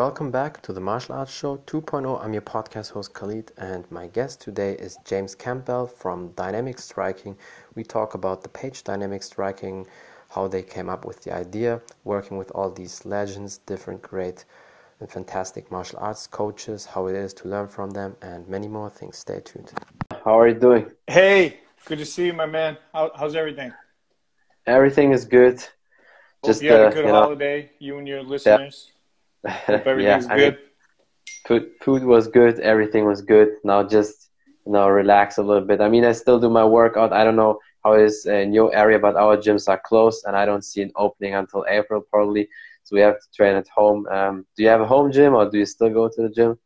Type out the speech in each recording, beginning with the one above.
welcome back to the Martial Arts Show 2.0. I'm your podcast host Khalid, and my guest today is James Campbell from Dynamic Striking. We talk about the page Dynamic Striking, how they came up with the idea, working with all these legends, different great and fantastic martial arts coaches, how it is to learn from them, and many more things. Stay tuned. How are you doing? Hey, good to see you, my man. How, how's everything? Everything is good. Hope Just you had uh, a good you holiday, know, you and your listeners. Yeah. Everything's yeah, good. Mean, food, food was good. Everything was good. Now just you know relax a little bit. I mean, I still do my workout. I don't know how it is in your area, but our gyms are closed, and I don't see an opening until April probably. So we have to train at home. Um, do you have a home gym, or do you still go to the gym?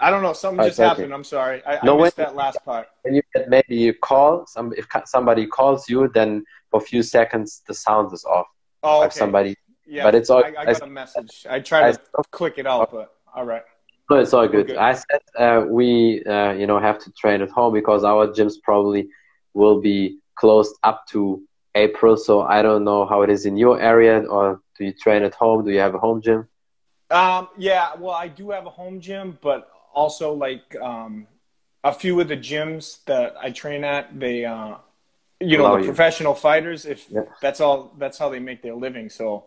I don't know. Something oh, just happened. Okay. I'm sorry. I, no, I missed when, that last part. You maybe you call some if somebody calls you, then for a few seconds the sound is off. Oh, okay. somebody. Yeah, but it's all. I, I got I, a message. I tried to I, click it out, but all right. No, it's all good. good. I said uh, we, uh, you know, have to train at home because our gyms probably will be closed up to April. So I don't know how it is in your area, or do you train at home? Do you have a home gym? Um, yeah, well, I do have a home gym, but also like um, a few of the gyms that I train at, they, uh, you know, the you. professional fighters. If yeah. that's all, that's how they make their living. So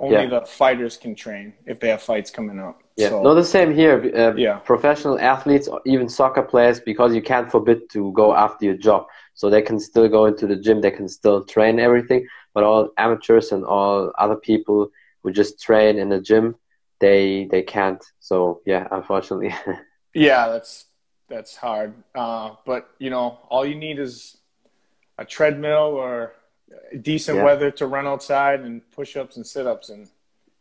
only yeah. the fighters can train if they have fights coming up. Yeah, so, no, the same here. Uh, yeah, professional athletes, or even soccer players, because you can't forbid to go after your job, so they can still go into the gym. They can still train everything. But all amateurs and all other people who just train in the gym, they they can't. So yeah, unfortunately. yeah, that's that's hard. Uh, but you know, all you need is a treadmill or decent yeah. weather to run outside and push ups and sit ups and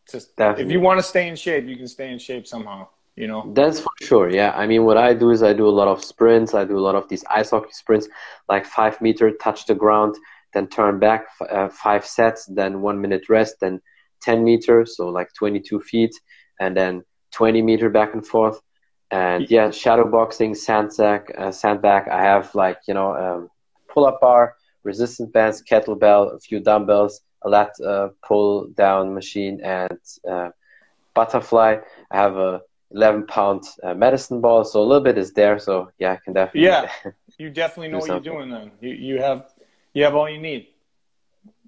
just Definitely. if you want to stay in shape, you can stay in shape somehow. You know. That's for sure. Yeah, I mean, what I do is I do a lot of sprints. I do a lot of these ice hockey sprints, like five meter, touch the ground, then turn back, uh, five sets, then one minute rest, then ten meters, so like twenty two feet, and then twenty meter back and forth. And yeah, shadow boxing, sandsack, uh, sandbag. I have like you know um, pull up bar resistance bands, kettlebell, a few dumbbells, a lat uh, pull down machine, and uh, butterfly. I have a 11 pound uh, medicine ball, so a little bit is there. So yeah, I can definitely. Yeah, you definitely know what you're doing then. You you have you have all you need.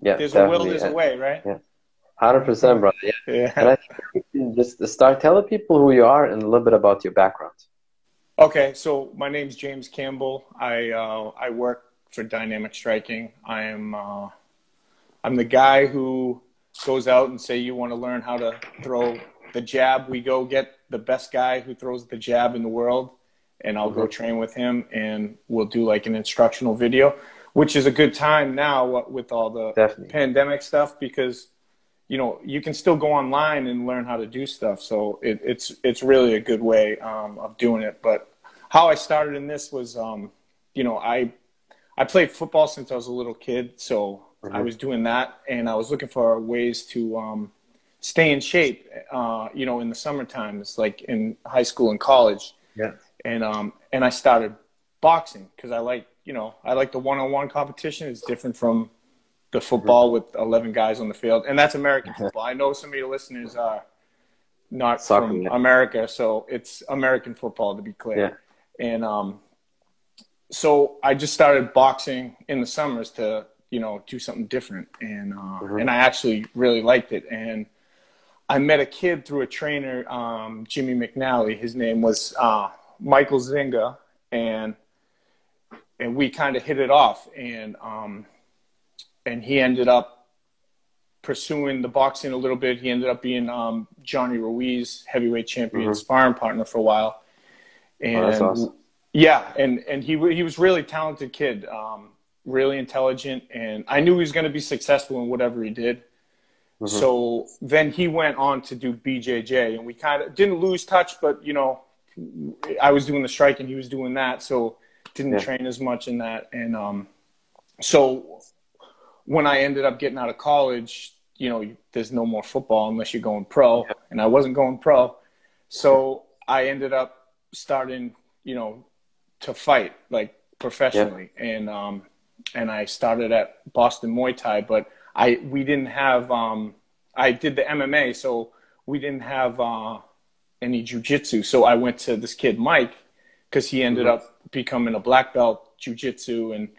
Yeah, there's a will, there's yeah. a way, right? Yeah. Hundred percent, brother. Yeah. yeah. And I think just start telling people who you are and a little bit about your background. Okay, so my name's James Campbell. I uh, I work for dynamic striking. I am uh, I'm the guy who goes out and say you want to learn how to throw the jab. We go get the best guy who throws the jab in the world, and I'll mm-hmm. go train with him, and we'll do like an instructional video, which is a good time now with all the Definitely. pandemic stuff because you know you can still go online and learn how to do stuff. So it, it's it's really a good way um, of doing it. But how I started in this was, um, you know, I I played football since I was a little kid, so mm-hmm. I was doing that, and I was looking for ways to um, stay in shape. Uh, you know, in the summertime, it's like in high school and college. Yeah. And um, and I started boxing because I like you know I like the one-on-one competition. It's different from the football mm-hmm. with 11 guys on the field, and that's American mm-hmm. football. I know some of your listeners are not Soccer, from yeah. America, so it's American football to be clear. Yeah. And um, so I just started boxing in the summers to you know do something different, and uh, mm-hmm. and I actually really liked it. And I met a kid through a trainer, um, Jimmy McNally. His name was uh, Michael Zinga, and and we kind of hit it off. And um, and he ended up pursuing the boxing a little bit. He ended up being um, Johnny Ruiz heavyweight champion mm-hmm. sparring partner for a while. And oh, awesome. Yeah, and and he he was really talented kid, um, really intelligent, and I knew he was going to be successful in whatever he did. Mm-hmm. So then he went on to do BJJ, and we kind of didn't lose touch, but you know, I was doing the strike and he was doing that, so didn't yeah. train as much in that. And um, so when I ended up getting out of college, you know, there's no more football unless you're going pro, yeah. and I wasn't going pro, so I ended up starting, you know, to fight like professionally, yeah. and um, and I started at Boston Muay Thai, but I we didn't have um, I did the MMA, so we didn't have uh, any jujitsu. So I went to this kid Mike because he ended mm-hmm. up becoming a black belt jujitsu, and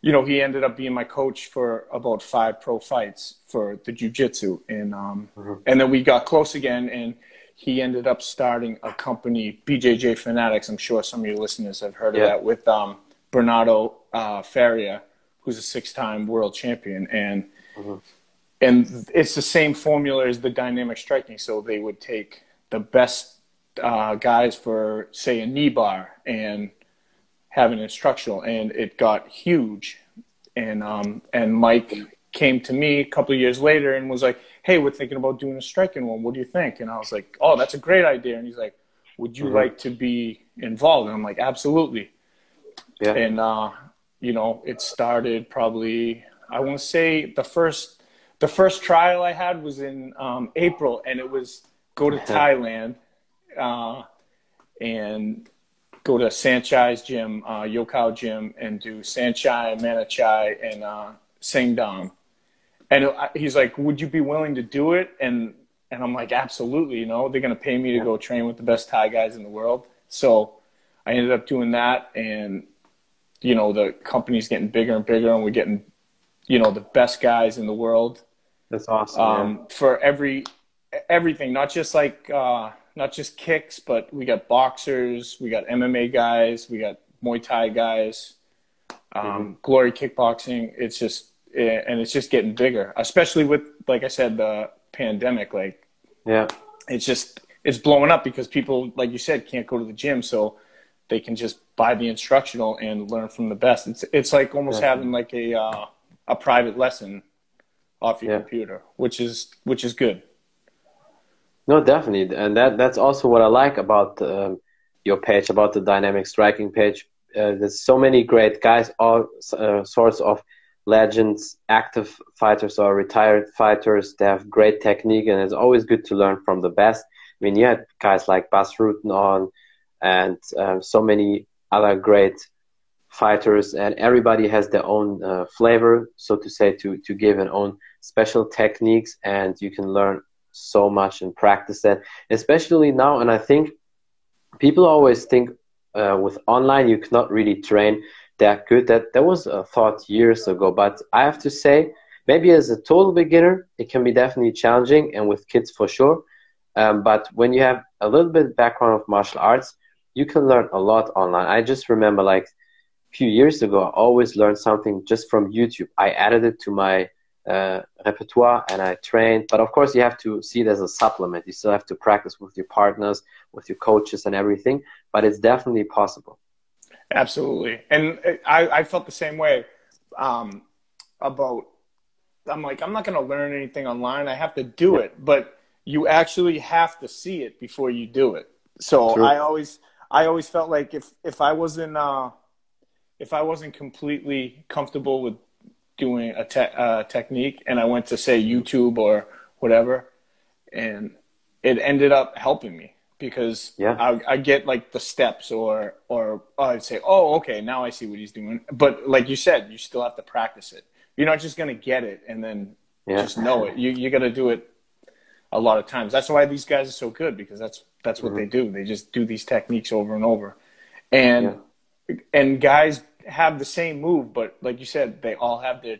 you know he ended up being my coach for about five pro fights for the jujitsu, and um, mm-hmm. and then we got close again, and he ended up starting a company, BJJ Fanatics. I'm sure some of your listeners have heard yeah. of that with um, Bernardo uh, Faria, who's a six-time world champion, and mm-hmm. and it's the same formula as the dynamic striking. So they would take the best uh, guys for, say, a knee bar and have an instructional, and it got huge. And um, and Mike came to me a couple of years later and was like, "Hey, we're thinking about doing a striking one. What do you think?" And I was like, "Oh, that's a great idea." And he's like, "Would you mm-hmm. like to be involved?" And I'm like, "Absolutely." Yeah. And uh, you know, it started probably I want to say the first the first trial I had was in um, April, and it was go to Thailand uh, and go to Saenchai's gym, uh, Yokkao gym, and do Saenchai, Manachai, and uh, Singdam. And he's like, "Would you be willing to do it?" And and I'm like, "Absolutely." You know, they're gonna pay me to go train with the best Thai guys in the world. So I ended up doing that, and you know, the company's getting bigger and bigger, and we're getting, you know, the best guys in the world. That's awesome. Um, for every everything, not just like uh, not just kicks, but we got boxers, we got MMA guys, we got Muay Thai guys, um, mm-hmm. Glory Kickboxing. It's just and it's just getting bigger, especially with like I said, the pandemic. Like, yeah, it's just it's blowing up because people, like you said, can't go to the gym, so they can just buy the instructional and learn from the best. It's it's like almost yeah. having like a uh, a private lesson off your yeah. computer, which is which is good. No, definitely, and that that's also what I like about um, your page, about the dynamic striking page. Uh, there's so many great guys, all uh, sorts of legends, active fighters or retired fighters. They have great technique, and it's always good to learn from the best. I mean, you had guys like Bas Rutten on, and um, so many other great fighters, and everybody has their own uh, flavor, so to say, to to give an own special techniques, and you can learn so much and practice that, especially now. And I think people always think uh, with online you cannot really train that good. That that was a thought years ago, but I have to say, maybe as a total beginner, it can be definitely challenging, and with kids for sure. Um, but when you have a little bit background of martial arts, you can learn a lot online. I just remember like a few years ago, I always learned something just from YouTube. I added it to my uh, repertoire and I trained. But of course, you have to see it as a supplement. You still have to practice with your partners, with your coaches, and everything. But it's definitely possible. Absolutely, and I, I felt the same way um, about. I'm like, I'm not going to learn anything online. I have to do it, but you actually have to see it before you do it. So True. I always, I always felt like if if I wasn't, uh, if I wasn't completely comfortable with doing a te- uh, technique and I went to say YouTube or whatever, and it ended up helping me because yeah. I, I get like the steps or or I'd say, oh, okay, now I see what he's doing. But like you said, you still have to practice it. You're not just gonna get it and then yeah. just know it. You you got to do it a lot of times. That's why these guys are so good because that's that's what mm-hmm. they do. They just do these techniques over and over, and yeah. and guys have the same move, but like you said, they all have their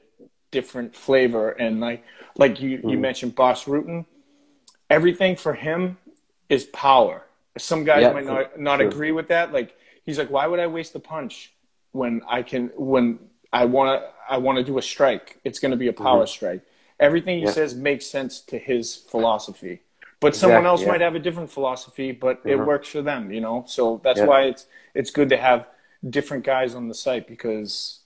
different flavor. And like like you, mm. you mentioned Bas Rutten, everything for him is power. Some guys might not not sure. agree with that. Like he's like, why would I waste the punch when I can when I want to I want to do a strike? It's going to be a power mm-hmm. strike. Everything he yeah. says makes sense to his philosophy. But exactly, someone else yeah. might have a different philosophy, but it mm-hmm. works for them, you know. So that's why it's it's good to have different guys on the site because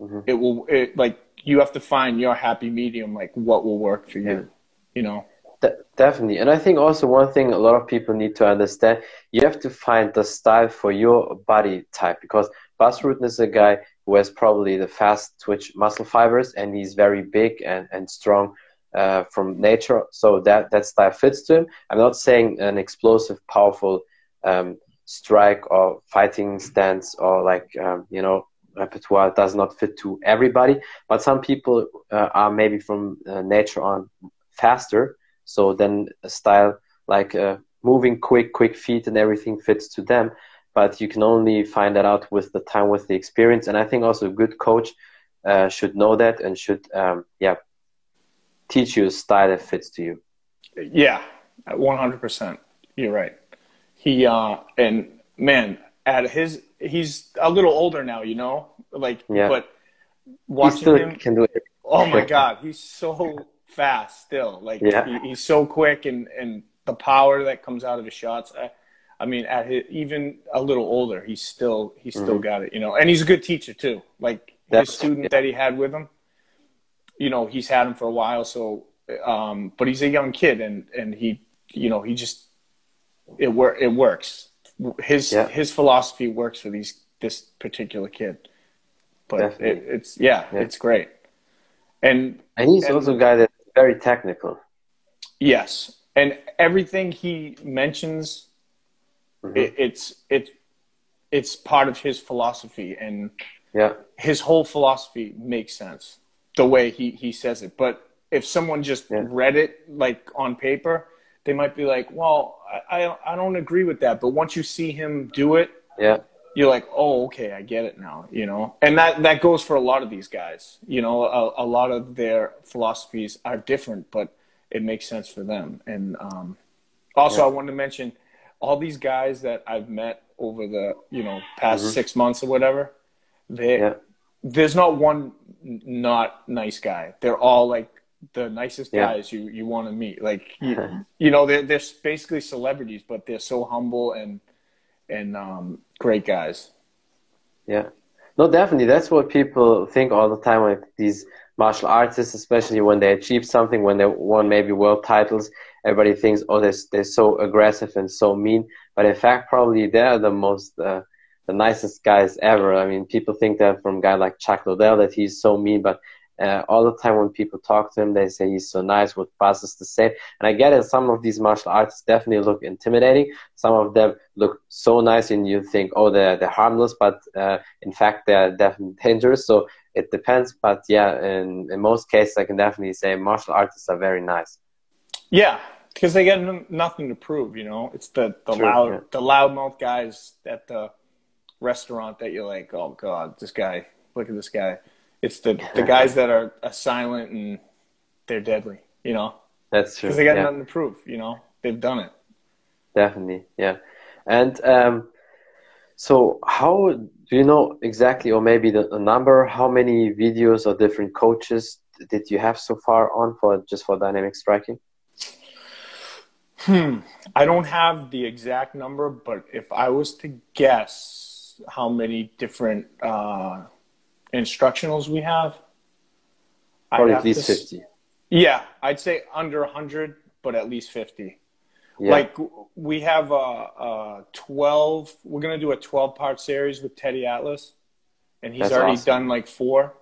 mm-hmm. it will it like you have to find your happy medium like what will work for you you know De- definitely. And i think also one thing a lot of people need to understand you have to find the style for your body type because Bas Rutten is a guy who has probably the fast twitch muscle fibers and he's very big and, and strong uh, from nature. So that that style fits to him. I'm not saying an explosive powerful um, strike or fighting stance or like um, you know repertoire does not fit to everybody but some people uh, are maybe from uh, nature on faster. So then a style like uh, moving quick, quick feet and everything fits to them. But you can only find that out with the time, with the experience. And I think also a good coach uh, should know that and should, um, yeah, teach you a style that fits to you. Yeah, 100%. You're right. He, uh, and man, at his, he's a little older now, you know, like, yeah. but watching him, can do it. oh my God, he's so fast still. Like, yeah. he, he's so quick and, and the power that comes out of his shots. I, I mean, at his, even a little older, he's still he's still mm-hmm. got it, you know. And he's a good teacher too. Like That's, his student yeah. that he had with him, you know, he's had him for a while. So, um, but he's a young kid, and and he, you know, he just it work it works. His yeah. his philosophy works for these this particular kid. But it, it's yeah, yeah, it's great. And and he's and, also a guy that's very technical. Yes, and everything he mentions, mm-hmm. it, it's it's it's part of his philosophy, and yeah, his whole philosophy makes sense the way he he says it. But if someone just yeah. read it like on paper, they might be like, "Well, I, I I don't agree with that." But once you see him do it, yeah, you're like, "Oh, okay, I get it now." You know, and that that goes for a lot of these guys. You know, a, a lot of their philosophies are different, but it makes sense for them. And um, also, yeah. I wanted to mention all these guys that I've met over the you know past mm-hmm. six months or whatever. They yeah. there's not one not nice guy. They're all like the nicest yeah. guys you you want to meet. Like you, you know they're they're basically celebrities, but they're so humble and and um, great guys. Yeah. No, definitely. That's what people think all the time. Like these martial artists, especially when they achieve something, when they won maybe world titles, everybody thinks, oh, they're, they're so aggressive and so mean. But in fact, probably they're the most, uh, the nicest guys ever. I mean, people think that from a guy like Chuck Liddell that he's so mean, but uh, all the time when people talk to him, they say he's so nice, what passes the same. And I get it, some of these martial artists definitely look intimidating. Some of them look so nice, and you think, oh, they're, they're harmless, but uh, in fact, they're definitely dangerous. So it depends. But yeah, in, in most cases, I can definitely say martial artists are very nice. Yeah, because they get nothing to prove, you know. It's the, the True, loud yeah. the loudmouth guys at the restaurant that you're like, oh god, this guy, look at this guy. It's the the guys that are, are silent and they're deadly, you know. That's true. Because they got yeah. nothing to prove, you know. They've done it. Definitely, yeah. And um, so, how do you know exactly, or maybe the, the, number? How many videos or different coaches did you have so far on for just for dynamic striking? Hmm. I don't have the exact number, but if I was to guess how many different uh, instructionals we have, probably at least fifty. Yeah, I'd say under hundred, but at least fifty. Yeah. Like we have a, a, twelve. We're gonna do a twelve-part series with Teddy Atlas, and he's That's already awesome. done like four.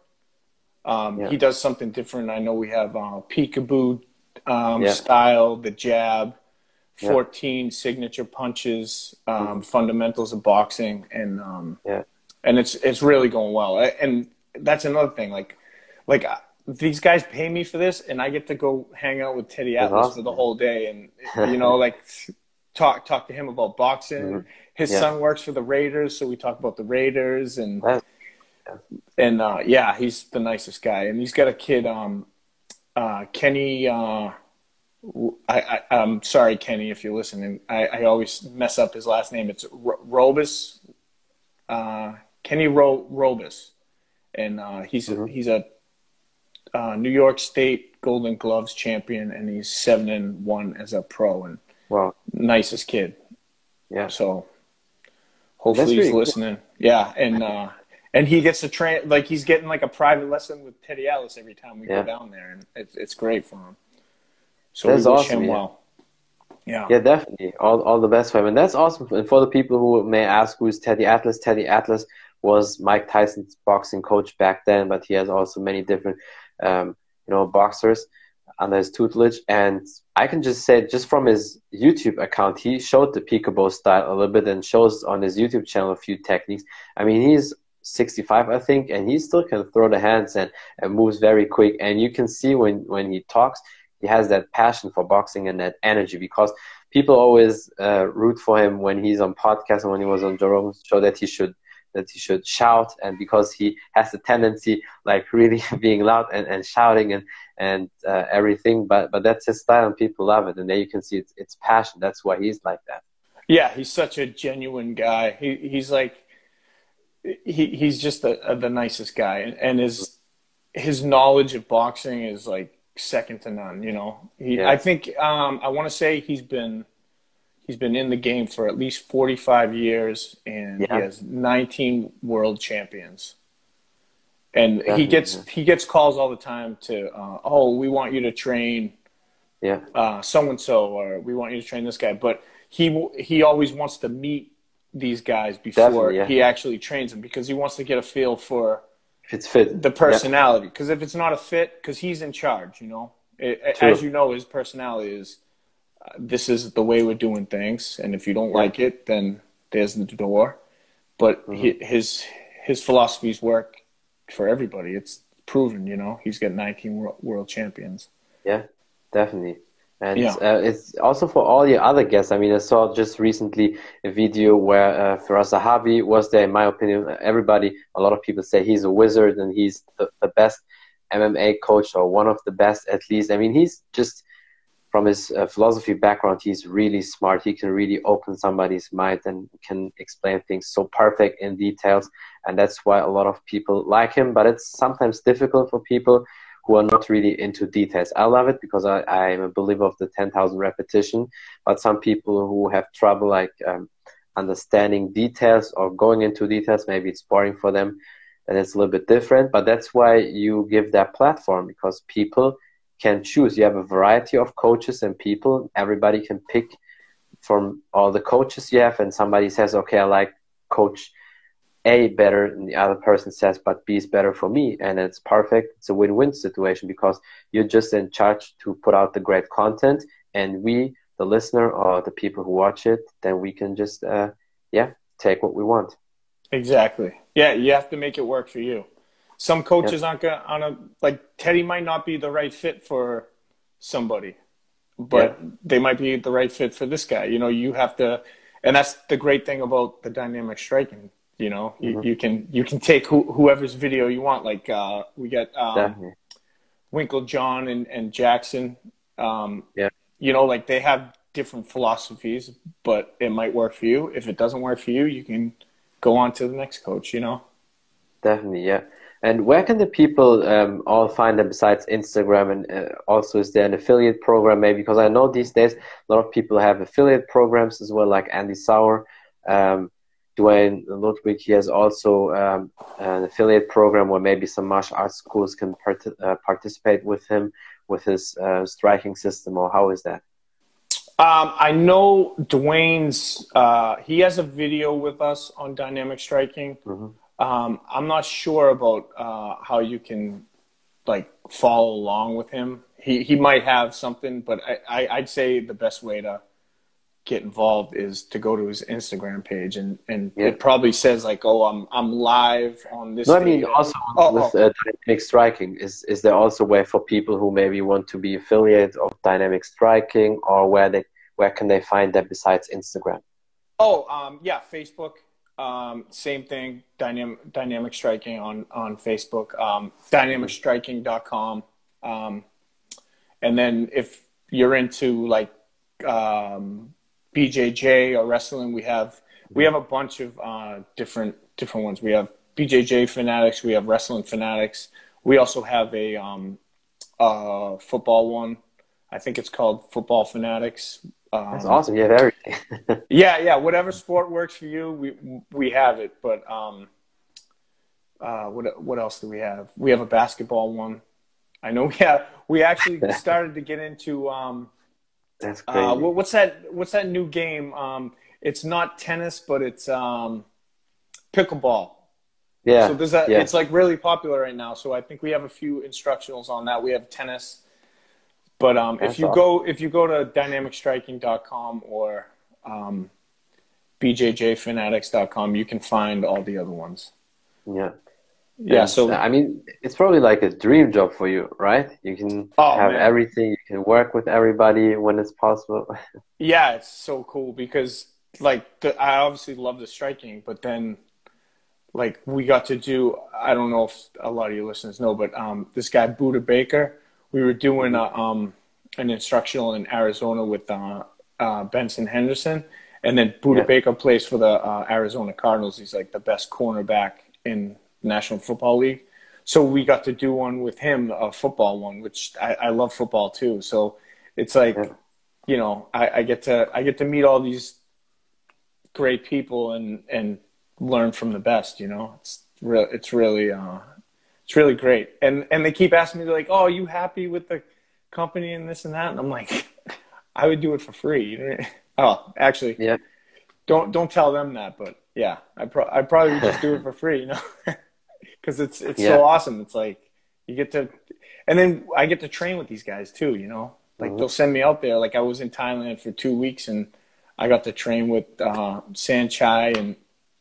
Um, yeah. He does something different. I know we have uh, peekaboo um, yeah. style, the jab, 14 signature punches, um, mm-hmm. fundamentals of boxing, and um, yeah. And it's it's really going well. And that's another thing. Like like uh, these guys pay me for this, and I get to go hang out with Teddy Atlas awesome. for the whole day, and you know like talk talk to him about boxing. Mm-hmm. His yeah. son works for the Raiders, so we talk about the Raiders and. Yeah. And uh, yeah, he's the nicest guy, and he's got a kid, um, uh, Kenny. Uh, I, I, am sorry, Kenny, if you're listening. I, I always mess up his last name. It's R- Robus, uh, Kenny Ro- Robus, and uh, he's mm-hmm. a, he's a uh, New York State Golden Gloves champion, and he's seven and one as a pro, and wow, nicest kid. Yeah. So hopefully he's listening. Cool. Yeah, and uh, and he gets to train like he's getting like a private lesson with Teddy Atlas every time we yeah. go down there, and it's it's great for him. So that's we wish awesome, him yeah. well. Yeah. Yeah, definitely. All, all the best for him. And that's awesome. And for the people who may ask who's Teddy Atlas, Teddy Atlas was Mike Tyson's boxing coach back then, but he has also many different, um, you know, boxers under his tutelage. And I can just say, just from his YouTube account, he showed the peekaboo style a little bit and shows on his YouTube channel a few techniques. I mean, he's 65, I think, and he still can throw the hands and, and moves very quick. And you can see when, when he talks, he has that passion for boxing and that energy because people always uh, root for him when he's on podcast and when he was on Joe show that he should that he should shout and because he has a tendency like really being loud and, and shouting and and uh, everything but but that's his style and people love it and there you can see it's, it's passion that's why he's like that. Yeah he's such a genuine guy. He, he's like he, he's just the, the nicest guy and, and his his knowledge of boxing is like second to none you know? He, yeah. i think um, i want to say he's been he's been in the game for at least 45 years and yeah. he has 19 world champions. And Definitely, he gets he gets calls all the time to uh, oh we want you to train yeah. so and so or we want you to train this guy. But he he always wants to meet these guys before yeah. he actually trains them because he wants to get a feel for if it's fit. the personality. Because if it's not a fit because he's in charge you know? It, as you know his personality is this is the way we're doing things and if you don't like it then there's the door but mm-hmm. his his philosophies work for everybody. It's proven, you know. He's got 19 world, world champions. Yeah, definitely. And yeah. uh, it's also for all your other guests. I mean, I saw just recently a video where uh, Firas Zahabi was there. In my opinion, everybody, a lot of people say he's a wizard and he's the, the best MMA coach or one of the best at least. I mean, he's just from his uh, philosophy background, he's really smart. He can really open somebody's mind and can explain things so perfect in details. And that's why a lot of people like him. But it's sometimes difficult for people who are not really into details. I love it because I, I'm a believer of the 10,000 repetition. But some people who have trouble like um, understanding details or going into details, maybe it's boring for them. And it's a little bit different. But that's why you give that platform because people – can choose. You have a variety of coaches and people. Everybody can pick from all the coaches you have, and somebody says, "Okay, I like coach A better," and the other person says, "But B is better for me," and it's perfect. It's a win-win situation because you're just in charge to put out the great content, and we, the listener or the people who watch it, then we can just, uh, yeah, take what we want. Exactly. Yeah, you have to make it work for you. Some coaches aren't gonna on a like Teddy might not be the right fit for somebody, but they might be the right fit for this guy. You know, you have to, and that's the great thing about the dynamic striking. You know, mm-hmm. you, you, can you can take who, whoever's video you want. Like uh, we got um, Winkeljohn and, and Jackson. Um, yeah, you know, like they have different philosophies, but it might work for you. If it doesn't work for you, you can go on to the next coach. You know. Definitely, yeah. And where can the people um, all find them besides Instagram? And uh, also, is there an affiliate program maybe? Because I know these days a lot of people have affiliate programs as well, like Andy Souwer, Um, Duane Ludwig, he has also um, an affiliate program where maybe some martial arts schools can part uh, participate with him with his uh, striking system, or how is that? Um, I know Duane's, uh, he has a video with us on dynamic striking. Mm-hmm. Um, I'm not sure about uh, how you can like follow along with him. He he might have something, but I, I would say the best way to get involved is to go to his Instagram page and and yeah. it probably says like oh I'm I'm live on this. No, I mean also oh, with oh. Uh, dynamic striking is is there also a way for people who maybe want to be affiliate of dynamic striking or where they where can they find that besides Instagram? Oh um, yeah, Facebook um, same thing, dynamic, dynamic striking on, on Facebook, um, dynamicstriking.com. Um, and then if you're into like, um, BJJ or wrestling, we have, we have a bunch of, uh, different, different ones. We have BJJ fanatics. We have wrestling fanatics. We also have a, um, uh, football one. I think it's called football fanatics. Um, That's awesome. You have everything. yeah, yeah. Whatever sport works for you, we we have it. But um, uh, what what else do we have? We have a basketball one. I know we have. We actually started to get into. Um, That's uh, crazy. Uh, what's that? What's that new game? Um, it's not tennis, but it's um, pickleball. Yeah. So there's that. Yeah. It's like really popular right now. So I think we have a few instructionals on that. We have tennis. But um, if you awesome. go if you go to dynamicstriking.com or um, bjjfanatics.com, you can find all the other ones. Yeah. yeah. So I mean, it's probably like a dream job for you, right? You can Oh, have man. everything. You can work with everybody when it's possible. Yeah, it's so cool because like the, I obviously love the striking, but then like we got to do I don't know if a lot of you listeners know, but um, this guy Budda Baker, we were doing a, um, an instructional in Arizona with uh, uh, Benson Henderson, and then Budda Yeah. Baker plays for the uh, Arizona Cardinals. He's like the best cornerback in National Football League. So we got to do one with him, a football one, which I, I love football too. So it's like, Yeah. you know, I, I get to I get to meet all these great people and and learn from the best. You know, it's real. It's really uh, it's really great. And and they keep asking me they're like, "Oh, are you happy with the company and this and that?" And I'm like, I would do it for free. You know? Oh, actually, yeah, don't don't tell them that. But yeah, I pro- I probably would just do it for free. You know, because it's it's Yeah. so awesome. It's like you get to, and then I get to train with these guys too. You know, like Mhm. they'll send me out there. Like I was in Thailand for two weeks and I got to train with uh, Saenchai and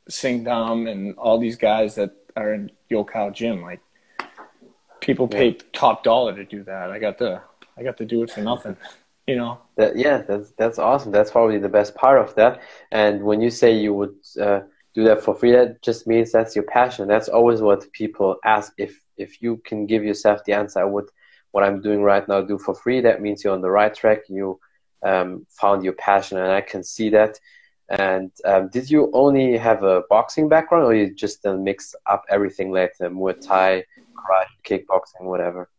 Singdam and all these guys that are in Yokkao gym. Like people pay top dollar to do that. I got to I got to do it for nothing. You know. that, yeah. That's that's awesome. That's probably the best part of that. And when you say you would uh, do that for free, that just means that's your passion. That's always what people ask. If if you can give yourself the answer, I would what I'm doing right now do for free. That means you're on the right track. You um, found your passion, and I can see that. And um, did you only have a boxing background, or you just uh, mix up everything like the Muay Thai, karate, kickboxing, whatever?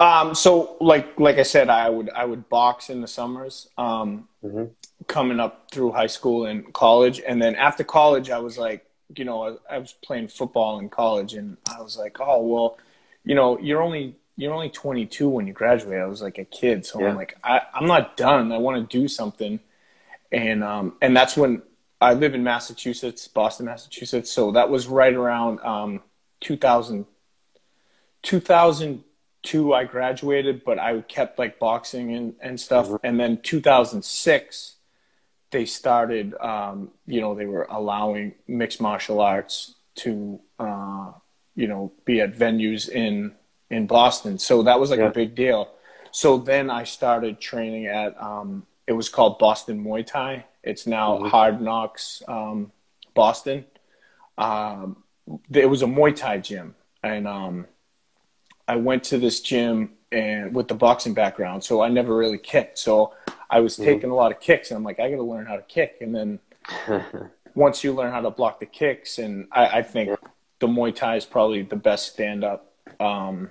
Um, so like like I said, I would I would box in the summers. Um, Mhm. coming up through high school and college, and then after college, I was like, you know, I, I was playing football in college, and I was like, oh well, you know, you're only you're only 22 when you graduate. I was like a kid, so Yeah. I'm like, I, I'm not done. I want to do something, and um, and that's when I live in Massachusetts, Boston, Massachusetts. So that was right around um, 2000, 2002 I graduated, but I kept like boxing and, and stuff. And then 2006, they started, um, you know, they were allowing mixed martial arts to, uh, you know, be at venues in, in Boston. So that was like Yeah. a big deal. So then I started training at, um, it was called Boston Muay Thai. It's now Hard Knocks um, Boston. Um, it was a Muay Thai gym, and um, I went to this gym and with the boxing background, so I never really kicked. So I was taking a lot of kicks, and I'm like, I got to learn how to kick. And then once you learn how to block the kicks, and I, I think the Muay Thai is probably the best stand up um,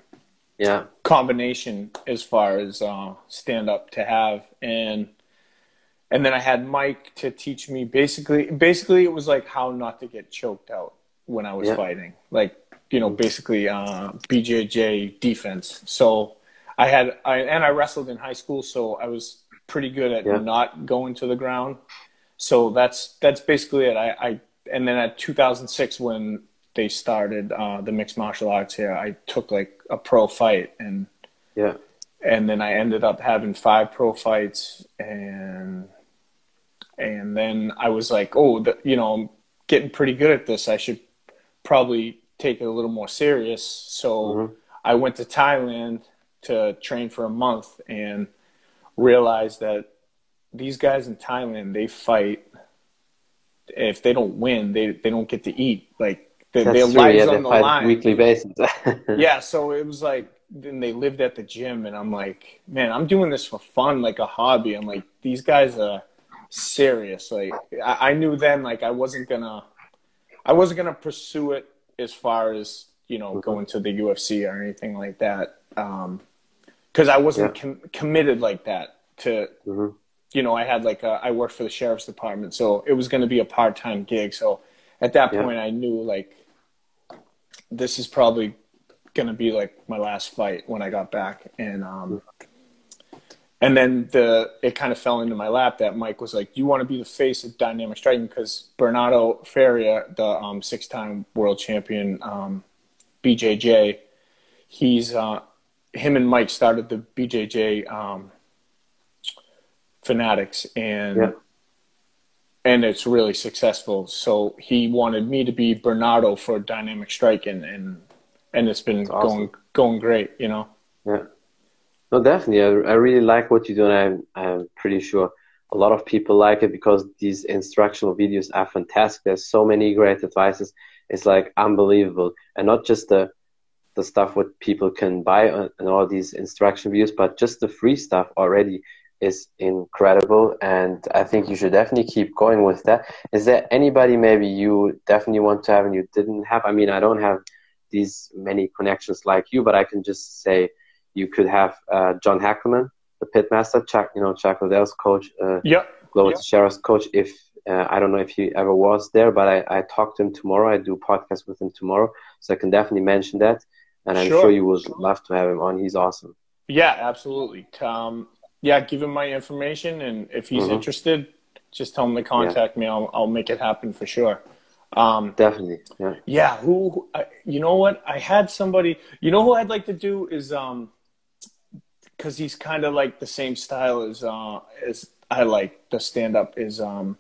yeah, combination as far as uh, stand up to have and and then I had Mike to teach me basically basically it was like how not to get choked out when I was Yeah. fighting like you know basically uh, BJJ defense so I had I and I wrestled in high school so I was pretty good at Yeah. not going to the ground so that's that's basically it I, I and then at 2006 when they started uh, the mixed martial arts here I took like a pro fight and yeah, and then I ended up having five pro fights, and and then I was like, oh, the, you know, I'm getting pretty good at this. I should probably take it a little more serious. So Mhm. I went to Thailand to train for a month and realized that these guys in Thailand they fight. If they don't win, they they don't get to eat. Like that's their true. lives Yeah, on they the line weekly basis. yeah, so it was like then they lived at the gym and I'm like, man, I'm doing this for fun, like a hobby. I'm like, these guys are serious. Like I, I knew then like I wasn't gonna I wasn't gonna pursue it as far as, you know, going to the UFC or anything like that. Um because I wasn't com- committed like that to Mhm. you know, I had like a, I worked for the sheriff's department, so it was going to be a part time gig. So at that Yeah. point, I knew like this is probably going to be like my last fight when I got back, and um, and then the it kind of fell into my lap that Mike was like, "You want to be the face of dynamic striking?" Because Bernardo Faria, the um, six time world champion um, BJJ, he's uh, him and Mike started the BJJ. Um, fanatics and Yeah. and it's really successful so he wanted me to be bernardo for dynamic striking and and it's been awesome. going going great. You know. Yeah. No, definitely. I, I really like what you do, and I'm I'm pretty sure a lot of people like it because these instructional videos are fantastic. There's so many great advices. It's like unbelievable, and not just the the stuff what people can buy and all these instruction videos, but just the free stuff already is incredible. And I think you should definitely keep going with that. Is there anybody maybe you definitely want to have and you didn't have? I mean, I don't have these many connections like you, but I can just say you could have uh, John Hackleman, the pitmaster, Chuck, you know, Chuck Liddell's coach, uh, yep. Glover yep. coach. If uh, I don't know if he ever was there, but I, I talked to him tomorrow. I do podcast with him tomorrow, so I can definitely mention that. And I'm sure, sure you would love to have him on. He's awesome. Yeah, absolutely. Um, yeah, give him my information, and if he's mm-hmm. interested, just tell him to contact yeah. me. I'll I'll make it happen for sure. Um, Definitely. Yeah. Yeah. Who? you know what? I had somebody. You know who I'd like to do is um, because he's kind of like the same style as uh as I like the stand up is um,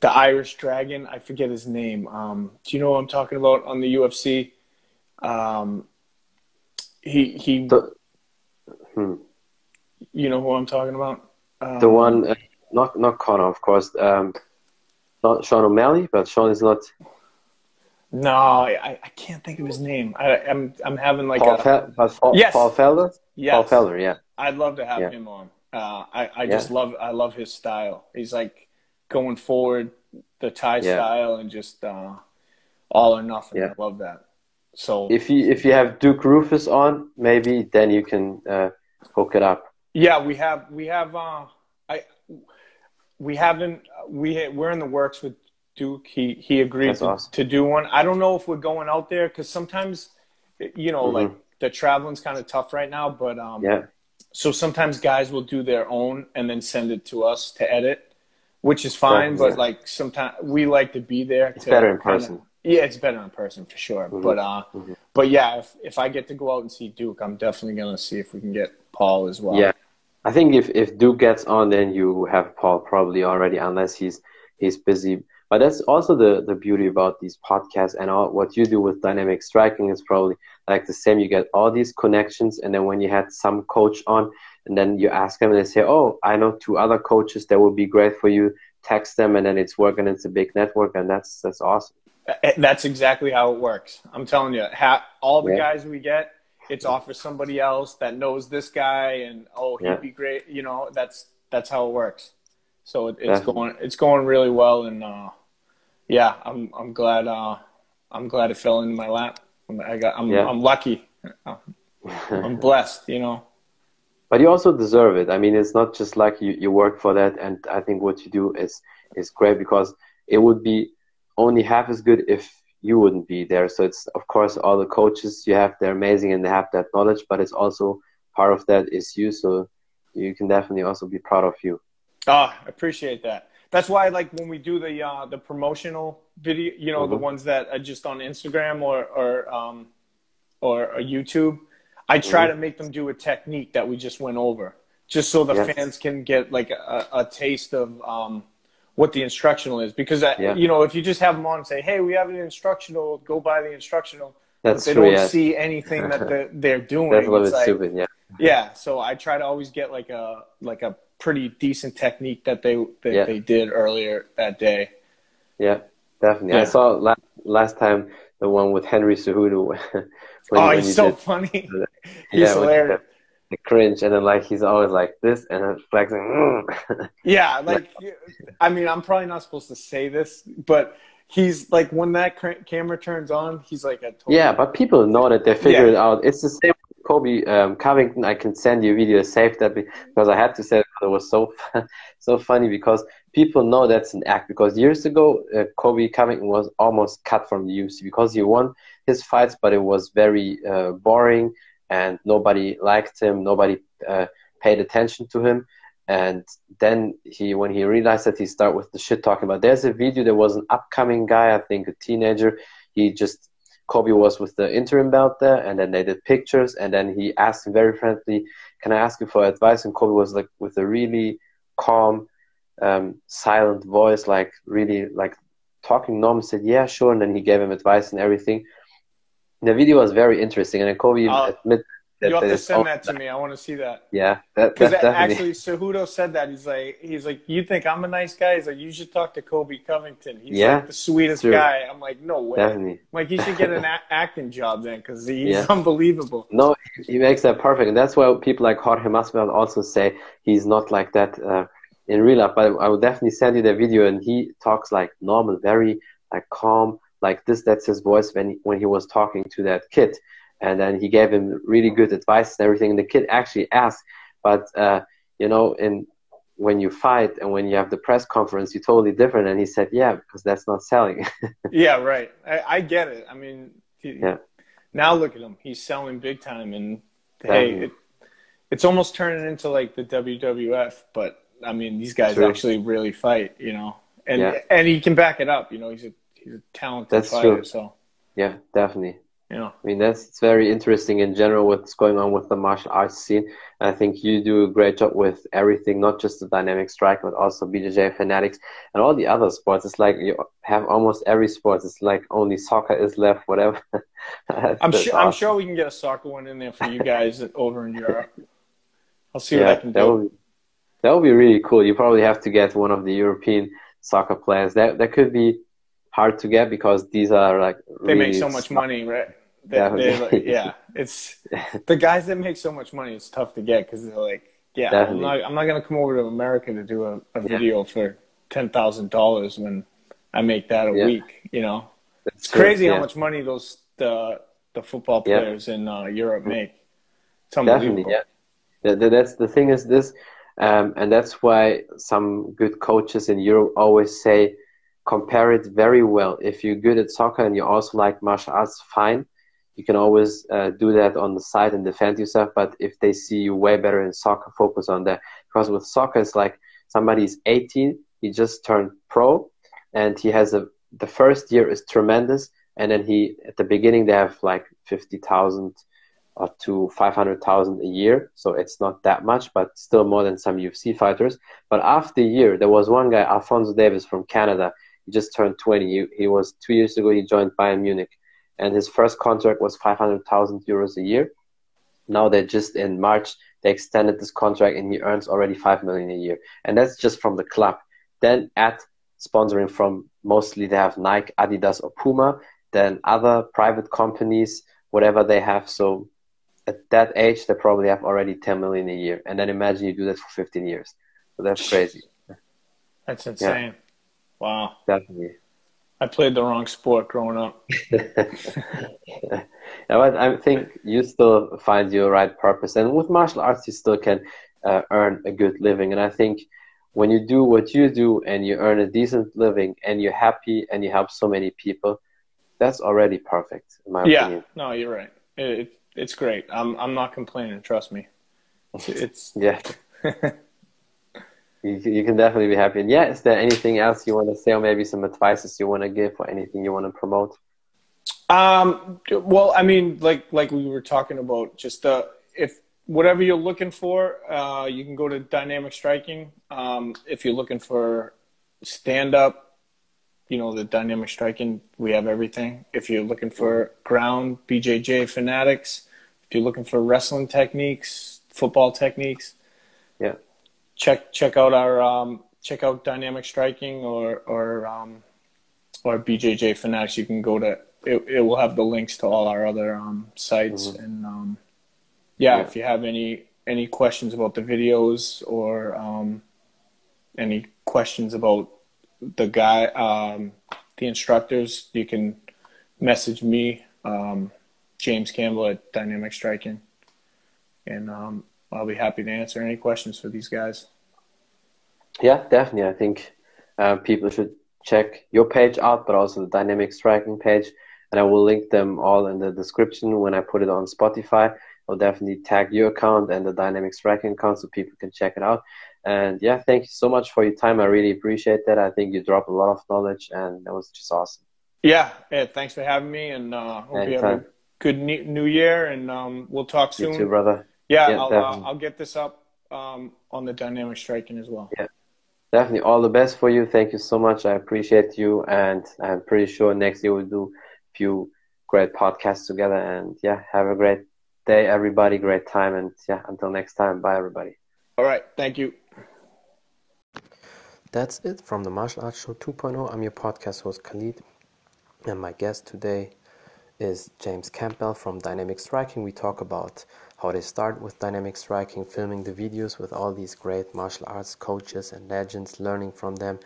the Irish Dragon. I forget his name. Um, do you know what I'm talking about on the UFC? Um, he he. The, hmm. You know who I'm talking about? Um, the one, uh, not not Conor, of course. Um, not Sean O'Malley, but Sean is not. No, I, I can't think of his name. I, am I'm, I'm having like Paul, a, Fe- Paul, yes. Paul Felder. Yes. Paul Felder, yeah. I'd love to have yeah. him on. Uh, I I yeah. just love I love his style. He's like going forward, the Thai yeah. style, and just uh, all or nothing. I love that. So if you if you have Duke Roufus on, maybe then you can uh, hook it up. Yeah, we have we have uh, I we haven't we we're in the works with Duke. He he agreed to, awesome. to, do one. I don't know if we're going out there because sometimes you know mm-hmm. like the traveling's kind of tough right now. But um, yeah. So sometimes guys will do their own and then send it to us to edit, which is fine. but like sometimes we like to be there. It's better in person. Kinda, yeah, it's better in person for sure. Mm-hmm. But uh, mm-hmm. but yeah, if if I get to go out and see Duke, I'm definitely gonna see if we can get Paul as well. Yeah, I think if if Duke gets on, then you have Paul probably already, unless he's he's busy. But that's also the the beauty about these podcasts and all what you do with dynamic striking is probably like the same. You get all these connections, and then when you had some coach on, and then you ask them, and they say, "Oh, I know two other coaches that would be great for you." Text them, and then it's working. It's a big network, and that's that's awesome. That's exactly how it works. I'm telling you, all the yeah. guys we get, it's off for somebody else that knows this guy, and oh, he'd yeah. be great. You know, that's that's how it works. So it, it's going it's going really well, and uh, yeah, I'm I'm glad uh, I'm glad it fell into my lap. I got I'm yeah. I'm lucky. I'm blessed, you know. But you also deserve it. I mean, it's not just like you, you work for that, and I think what you do is is great because it would be only half as good if you wouldn't be there. So it's of course all the coaches you have they're amazing and they have that knowledge, but it's also part of that is you. So you can definitely also be proud of you. Ah, oh, I appreciate that. That's why like when we do the uh, the promotional video, you know, mm-hmm. the ones that are just on Instagram or or um, or, or YouTube, I try mm-hmm. to make them do a technique that we just went over, just so the yes. fans can get like a, a taste of um, what the instructional is because uh, yeah. you know if you just have them on and say hey we have an instructional go buy the instructional That's they true, don't yeah. see anything that they're, they're doing That's a little like, stupid yeah yeah so i try to always get like a like a pretty decent technique that they that yeah. they did earlier that day yeah definitely yeah. i saw last last time the one with henry cejudo oh he's so did, funny he's yeah, hilarious the cringe, and then like he's always like this and then flexing. Mm. yeah, like I mean, I'm probably not supposed to say this, but he's like when that camera turns on, he's like a total yeah. But people know that they figure yeah. it out. It's the same. Kobe um, Covington, I can send you a video. Save that because I had to say it, it was so so funny because people know that's an act. Because years ago, uh, Colby Covington was almost cut from the UFC because he won his fights, but it was very uh, boring and nobody liked him, nobody uh, paid attention to him. And then he, when he realized that, he started with the shit talking about. There's a video. There was an upcoming guy, I think, a teenager. He just Kobe was with the interim belt there, and then they did pictures. And then he asked him very friendly, "Can I ask you for advice?" And Kobe was like, with a really calm, um, silent voice, like really like talking norm said, "Yeah, sure." And then he gave him advice and everything the video was very interesting, and Kobe uh, that you have to send that to me. I want to see that. Yeah, that, because actually, Cejudo said that he's like, he's like, you think I'm a nice guy? He's like, you should talk to Kobe Covington. He's yeah, like the sweetest true. guy. I'm like, no way. Definitely. I'm like, he should get an a- acting job then, because he's yeah. unbelievable. No, he makes that perfect, and that's why people like Jorge Masvidal also say he's not like that uh, in real life. But I will definitely send you the video, and he talks like normal, very like calm like this that's his voice when he, when he was talking to that kid. And then he gave him really good advice and everything. And the kid actually asked but uh, you know in when you fight and when you have the press conference you're totally different. And he said yeah because that's not selling. Yeah right. I, I, get it. I mean he, yeah. now look at him. He's selling big time. And hey it, it's almost turning into like the wwf but i mean these guys True. actually really fight you know and yeah. and he can back it up you know he's a he's a talented that's fighter. True. So yeah, definitely. Yeah. I mean that's it's very interesting in general what's going on with the martial arts scene. And I think you do a great job with everything, not just the dynamic strike, but also BJJ fanatics and all the other sports. It's like you have almost every sport. It's like only soccer is left, whatever. I'm sure. Awesome. I'm sure we can get a soccer one in there for you guys over in Europe. I'll see yeah, what I can do. That would, be, that would be really cool. You probably have to get one of the European soccer players. That that could be hard to get because these are like they really make so much money, right? They, like, yeah, it's the guys that make so much money. It's tough to get because they're like, yeah, I'm not, I'm not gonna come over to America to do a, a video yeah. for ten thousand dollars when I make that a yeah. week. You know, That's it's true. crazy yeah. how much money those the the football players in uh, Europe make. It's unbelievable. Definitely, yeah. That's the thing is this, um, and that's why some good coaches in Europe always say compare it very well. If you're good at soccer and you also like martial arts, fine. You can always uh, do that on the side and defend yourself. But if they see you way better in soccer, focus on that. Because with soccer, it's like somebody's 18, he just turned pro, and he has a the first year is tremendous, and then he at the beginning they have like 50,000 or to 500,000 a year. So it's not that much, but still more than some UFC fighters. But after a year, there was one guy, Alphonso Davies from Canada. He just turned 20. He, he was two years ago. He joined Bayern Munich, and his first contract was 500,000 euros a year. Now they just in March they extended this contract, and he earns already five million a year, and that's just from the club. Then at sponsoring from mostly they have Nike, Adidas, or Puma. Then other private companies, whatever they have. So at that age, they probably have already 10 million a year. And then imagine you do that for 15 years. So that's crazy. That's insane. Yeah. Wow. Definitely. I played the wrong sport growing up. yeah, but I think you still find your right purpose, and with martial arts, you still can uh, earn a good living. And I think when you do what you do and you earn a decent living, and you're happy and you help so many people, that's already perfect, in my yeah, opinion. no, you're right. It, it's great. I'm I'm not complaining. Trust me. It's yeah. you, you can definitely be happy. And yeah, is there anything else you want to say, or maybe some advices you want to give, or anything you want to promote? Um. Well, I mean, like like we were talking about, just uh, if whatever you're looking for, uh, you can go to Dynamic Striking. Um, if you're looking for stand up, you know the Dynamic Striking, we have everything. If you're looking for ground, BJJ Fanatics. If you're looking for wrestling techniques, football techniques, yeah, check check out our um, check out Dynamic Striking or or um, or BJJ Fanatics. You can go to it. It will have the links to all our other um, sites mm-hmm. and um, yeah, yeah, if you have any any questions about the videos or um, any questions about the guy um, the instructors, you can message me, um, James Campbell at Dynamic Striking, and um, I'll be happy to answer any questions for these guys. Yeah, definitely. I think uh, people should check your page out, but also the Dynamic Striking page. And I will link them all in the description when I put it on Spotify. I'll definitely tag your account and the Dynamic Striking account so people can check it out. And yeah, thank you so much for your time. I really appreciate that. I think you dropped a lot of knowledge, and that was just awesome. Yeah, yeah thanks for having me, and uh, hope Anytime. you have a good new year, and um, we'll talk soon. You too, brother. Yeah, yeah I'll, uh, I'll get this up um, on the dynamic striking as well. Yeah, definitely. All the best for you. Thank you so much. I appreciate you, and I'm pretty sure next year we'll do few great podcasts together. And yeah, have a great day, everybody. Great time. And yeah, until next time. Bye, everybody. All right. Thank you. That's it from the Martial Arts Show 2.0. I'm your podcast host, Khalid. And my guest today is James Campbell from Dynamic Striking. We talk about how they start with dynamic striking, filming the videos with all these great martial arts coaches and legends, learning from them,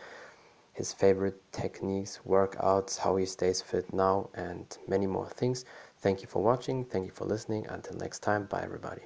his favorite techniques, workouts, how he stays fit now, and many more things. Thank you for watching. Thank you for listening. Until next time, bye everybody.